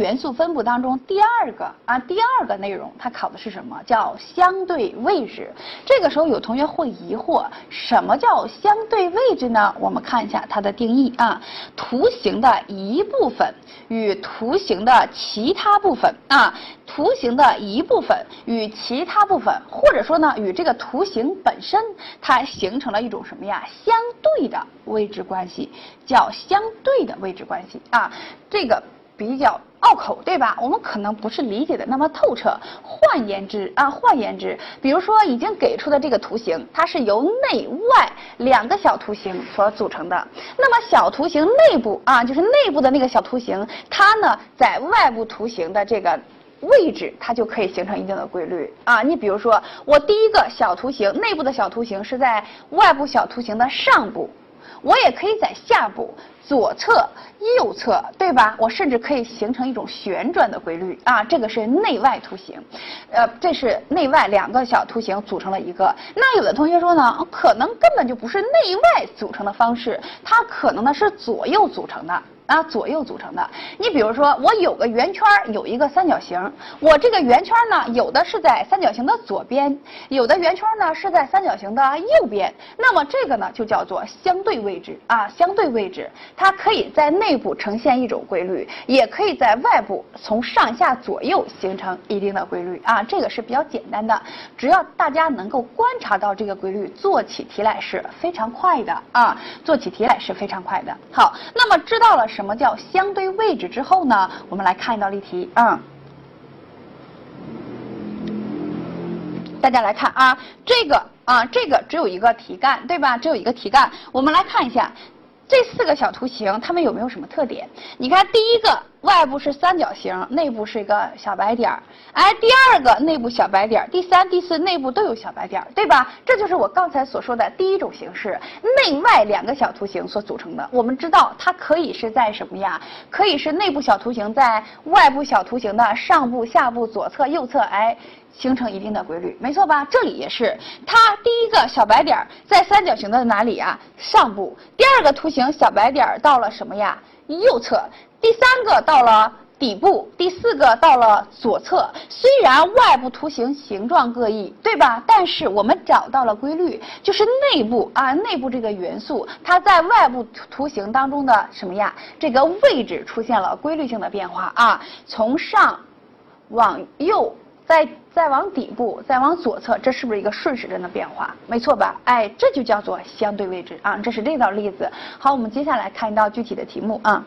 元素分布当中第二个啊，第二个内容它考的是什么？叫相对位置。这个时候有同学会疑惑，什么叫相对位置呢？我们看一下它的定义啊，图形的一部分与图形的其他部分啊，图形的一部分与其他部分，或者说呢，与这个图形本身，它形成了一种什么呀？相对的位置关系，叫相对的位置关系啊，这个。比较拗口，对吧？我们可能不是理解的那么透彻。换言之啊，换言之，比如说已经给出的这个图形，它是由内外两个小图形所组成的。那么小图形内部啊，就是内部的那个小图形，它呢在外部图形的这个位置，它就可以形成一定的规律啊。你比如说，我第一个小图形内部的小图形是在外部小图形的上部，我也可以在下部。左侧、右侧，对吧？我甚至可以形成一种旋转的规律啊，这个是内外图形，呃，这是内外两个小图形组成了一个。那有的同学说呢，可能根本就不是内外组成的方式，它可能呢是左右组成的。啊，左右组成的。你比如说，我有个圆圈，有一个三角形。我这个圆圈呢，有的是在三角形的左边，有的圆圈呢是在三角形的右边。那么这个呢，就叫做相对位置啊，相对位置，它可以在内部呈现一种规律，也可以在外部从上下左右形成一定的规律啊。这个是比较简单的，只要大家能够观察到这个规律，做起题来是非常快的啊，做起题来是非常快的。好，那么知道了是。什么叫相对位置？之后呢，我们来看一道例题啊。大家来看啊，这个啊，这个只有一个题干，对吧？只有一个题干。我们来看一下。这四个小图形，它们有没有什么特点？你看，第一个外部是三角形，内部是一个小白点儿。哎，第二个内部小白点儿，第三、第四内部都有小白点儿，对吧？这就是我刚才所说的第一种形式，内外两个小图形所组成的。我们知道，它可以是在什么呀？可以是内部小图形在外部小图形的上部、下部、左侧、右侧，哎。形成一定的规律，没错吧？这里也是，它第一个小白点儿在三角形的哪里啊？上部。第二个图形小白点儿到了什么呀？右侧。第三个到了底部，第四个到了左侧。虽然外部图形形状各异，对吧？但是我们找到了规律，就是内部啊，内部这个元素它在外部图形当中的什么呀？这个位置出现了规律性的变化啊，从上往右。再再往底部，再往左侧，这是不是一个顺时针的变化？没错吧？哎，这就叫做相对位置啊。这是这道例子。好，我们接下来看一道具体的题目啊。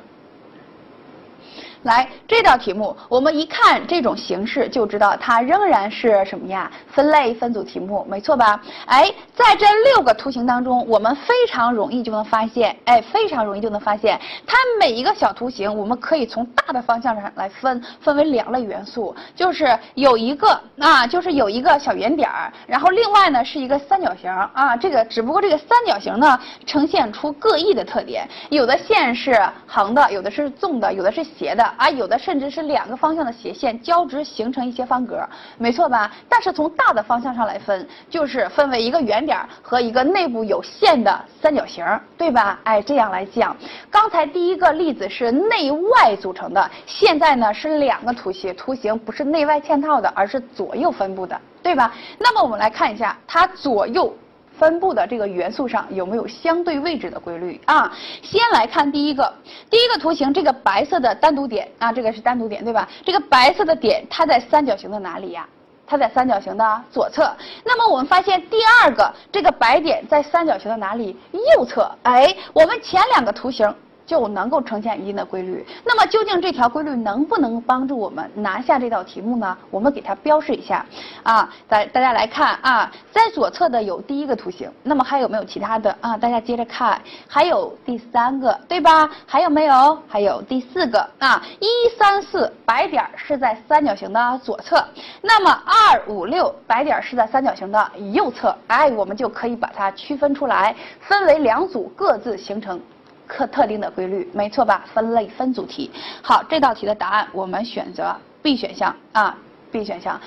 来这道题目，我们一看这种形式就知道它仍然是什么呀？分类分组题目，没错吧？哎，在这六个图形当中，我们非常容易就能发现，哎，非常容易就能发现，它每一个小图形，我们可以从大的方向上来分，分为两类元素，就是有一个啊，就是有一个小圆点儿，然后另外呢是一个三角形啊，这个只不过这个三角形呢呈现出各异的特点，有的线是横的，有的是纵的，有的是斜的。啊，有的甚至是两个方向的斜线交织形成一些方格，没错吧？但是从大的方向上来分，就是分为一个圆点和一个内部有线的三角形，对吧？哎，这样来讲，刚才第一个例子是内外组成的，现在呢是两个图形，图形不是内外嵌套的，而是左右分布的，对吧？那么我们来看一下它左右。分布的这个元素上有没有相对位置的规律啊？先来看第一个，第一个图形，这个白色的单独点啊，这个是单独点对吧？这个白色的点它在三角形的哪里呀？它在三角形的左侧。那么我们发现第二个这个白点在三角形的哪里？右侧。哎，我们前两个图形。就能够呈现一定的规律。那么究竟这条规律能不能帮助我们拿下这道题目呢？我们给它标示一下啊，大大家来看啊，在左侧的有第一个图形，那么还有没有其他的啊？大家接着看，还有第三个对吧？还有没有？还有第四个啊？一三四白点是在三角形的左侧，那么二五六白点是在三角形的右侧，哎，我们就可以把它区分出来，分为两组，各自形成。特特定的规律，没错吧？分类分组题。好，这道题的答案我们选择 B 选项啊，B 选项。